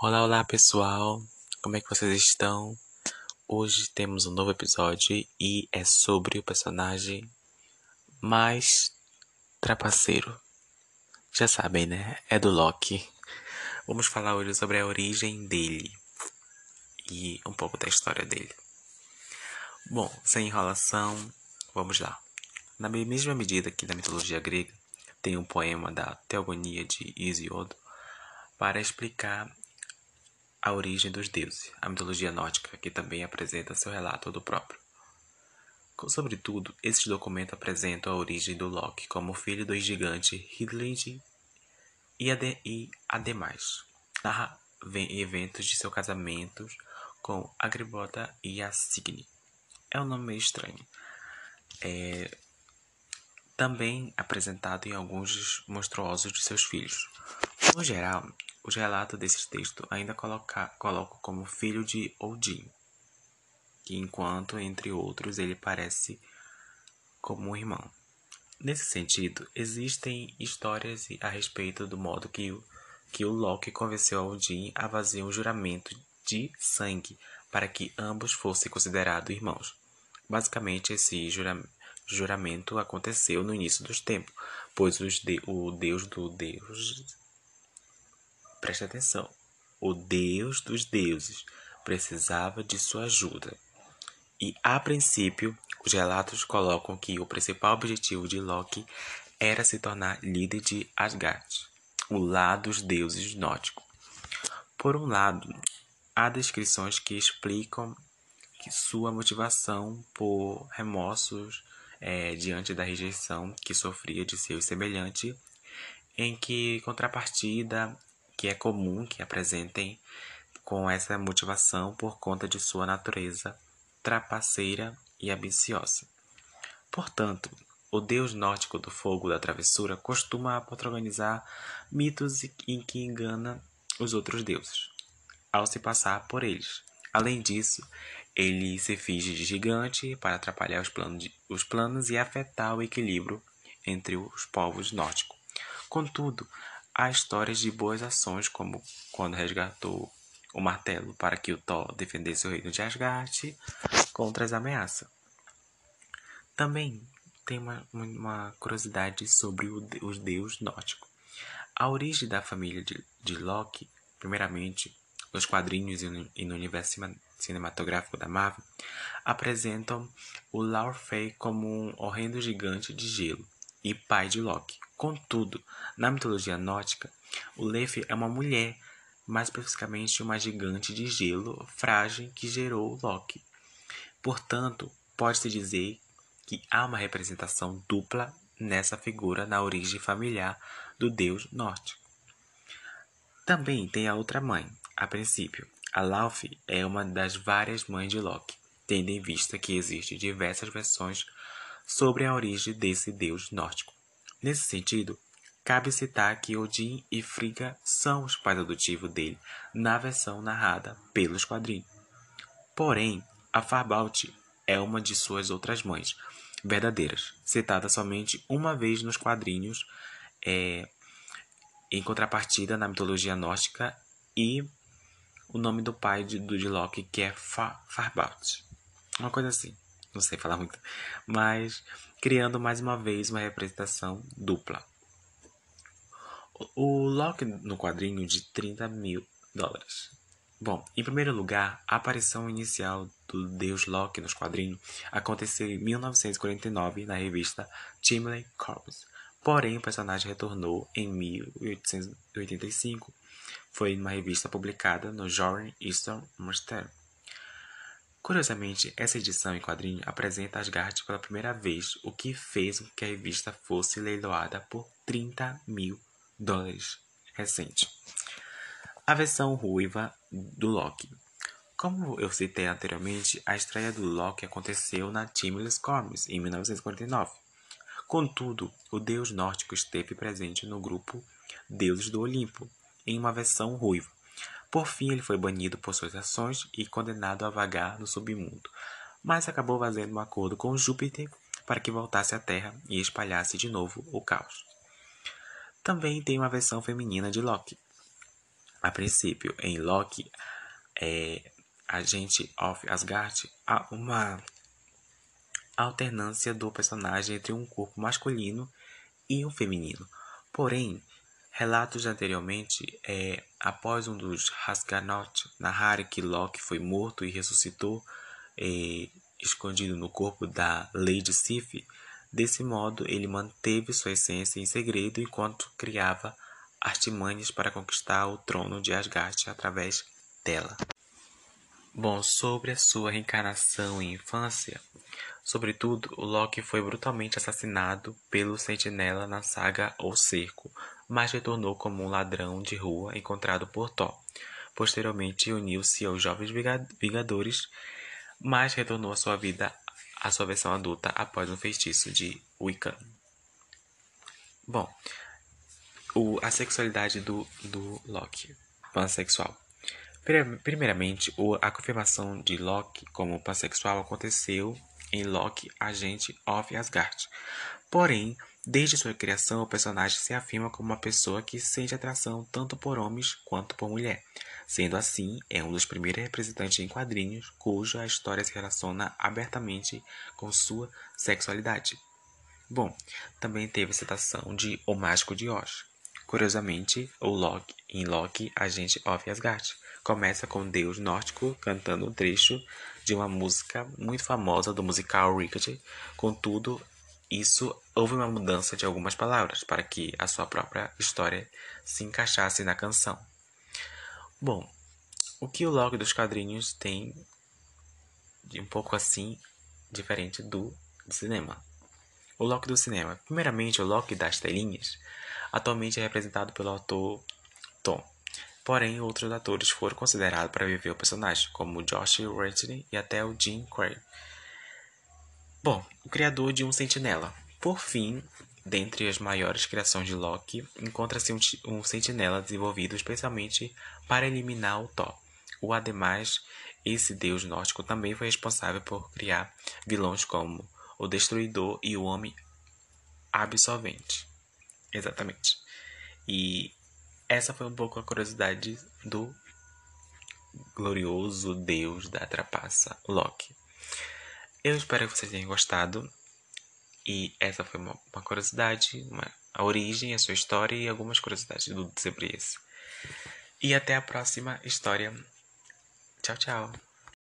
Olá, olá pessoal, como é que vocês estão? Hoje temos um novo episódio e é sobre o personagem mais trapaceiro. Já sabem, né? É do Loki. Vamos falar hoje sobre a origem dele e um pouco da história dele. Bom, sem enrolação, vamos lá. Na mesma medida que na mitologia grega tem um poema da Teogonia de Hesíodo para explicar a origem dos deuses, a mitologia nórdica, que também apresenta seu relato do próprio. Sobretudo, esses documentos apresentam a origem do Loki como filho do gigante Hildling e, ade e ademais narra eventos de seu casamento com Agribota e a Signy. É um nome meio estranho. É, também apresentado em alguns monstruosos de seus filhos. No geral, os relatos desses textos ainda coloca, colocam como filho de Odin, que enquanto, entre outros, ele parece como um irmão. Nesse sentido, existem histórias a respeito do modo que o, que o Loki convenceu Odin a fazer um juramento de sangue para que ambos fossem considerados irmãos. Basicamente, esse juramento juramento aconteceu no início dos tempos, pois de, o Deus do Deus. Preste atenção. O Deus dos deuses precisava de sua ajuda. E, a princípio, os relatos colocam que o principal objetivo de Loki era se tornar líder de Asgard, o lado dos deuses nórdicos. Por um lado, há descrições que explicam que sua motivação por remorsos é, diante da rejeição que sofria de seu semelhante, em que contrapartida que é comum que apresentem com essa motivação por conta de sua natureza trapaceira e ambiciosa. Portanto, o deus nórdico do fogo da travessura costuma protagonizar mitos em que engana os outros deuses, ao se passar por eles. Além disso, ele se finge de gigante para atrapalhar os planos, de, os planos e afetar o equilíbrio entre os povos nórdicos. Contudo, há histórias de boas ações, como quando resgatou o martelo para que o Thor defendesse o reino de Asgard contra as ameaças. Também tem uma, uma curiosidade sobre o, os deuses nórdicos. A origem da família de, de Loki, primeiramente, nos quadrinhos e no, e no universo cinematográfico da Marvel, apresentam o Laufey como um horrendo gigante de gelo e pai de Loki. Contudo, na mitologia nórdica, o Leif é uma mulher, mais especificamente uma gigante de gelo frágil que gerou Loki. Portanto, pode-se dizer que há uma representação dupla nessa figura na origem familiar do deus nórdico. Também tem a outra mãe, a princípio, a Laufey é uma das várias mães de Loki, tendo em vista que existem diversas versões sobre a origem desse deus nórdico. Nesse sentido, cabe citar que Odin e Frigga são os pais adotivos dele na versão narrada pelos quadrinhos. Porém, a Farbalt é uma de suas outras mães verdadeiras, citada somente uma vez nos quadrinhos, é, em contrapartida na mitologia nórdica e o nome do pai de, de Loki, que é Fa Farbalt. Uma coisa assim. Não sei falar muito. Mas criando mais uma vez uma representação dupla. O, Loki no quadrinho de 30 mil dólares. Bom, em primeiro lugar, a aparição inicial do deus Loki nos quadrinhos aconteceu em 1949 na revista Timely Corpus. Porém, o personagem retornou em 1885 foi numa revista publicada no Journal Eastern Master. Curiosamente, essa edição em quadrinho apresenta Asgard pela primeira vez, o que fez com que a revista fosse leiloada por 30 mil dólares recente. A versão ruiva do Loki. Como eu citei anteriormente, a estreia do Loki aconteceu na Timeless Comics em 1949. Contudo, o deus nórdico esteve presente no grupo Deuses do Olimpo, em uma versão ruiva. Por fim, ele foi banido por suas ações e condenado a vagar no submundo, mas acabou fazendo um acordo com Júpiter para que voltasse à Terra e espalhasse de novo o caos. Também tem uma versão feminina de Loki. A princípio, em Loki, é, Agente of Asgard, há uma alternância do personagem entre um corpo masculino e um feminino. Porém, relatos anteriormente, é, após um dos Hasganot narrar que Loki foi morto e ressuscitou, é, escondido no corpo da Lady Sif, desse modo ele manteve sua essência em segredo enquanto criava artimanhas para conquistar o trono de Asgard através dela. Bom, sobre a sua reencarnação e infância, sobretudo, o Loki foi brutalmente assassinado pelo Sentinela na saga O Cerco, mas retornou como um ladrão de rua encontrado por Thor. Posteriormente, uniu-se aos Jovens Vingadores, mas retornou à sua vida, à sua versão adulta, após um feitiço de Wiccan. Bom, o, a sexualidade do, do Loki, pansexual. Primeiramente, a confirmação de Loki como pansexual aconteceu em Loki, Agente of Asgard. Porém, desde sua criação, o personagem se afirma como uma pessoa que sente atração tanto por homens quanto por mulher. Sendo assim, é um dos primeiros representantes em quadrinhos cuja história se relaciona abertamente com sua sexualidade. Bom, também teve a citação de O Mágico de Oz. Curiosamente, o Loki, em Loki, Agente of Asgard, começa com deus nórdico cantando um trecho de uma música muito famosa do musical Wicked. Contudo, isso houve uma mudança de algumas palavras para que a sua própria história se encaixasse na canção. Bom, o que o Loki dos quadrinhos tem de um pouco assim diferente do, cinema? O Loki do cinema. Primeiramente, o Loki das telinhas atualmente é representado pelo ator Tom Porém, outros atores foram considerados para viver o personagem, como Josh Redney e até o Jim Carrey. Bom, o criador de um sentinela. Por fim, dentre as maiores criações de Loki, encontra-se um, um sentinela desenvolvido especialmente para eliminar o Thor. O ademais, esse deus nórdico também foi responsável por criar vilões como o Destruidor e o Homem Absolvente. Exatamente. E essa foi um pouco a curiosidade do glorioso deus da trapaça, Loki. Eu espero que vocês tenham gostado. E essa foi uma, uma curiosidade, uma, a origem, a sua história e algumas curiosidades do sobre. E até a próxima história. Tchau, tchau.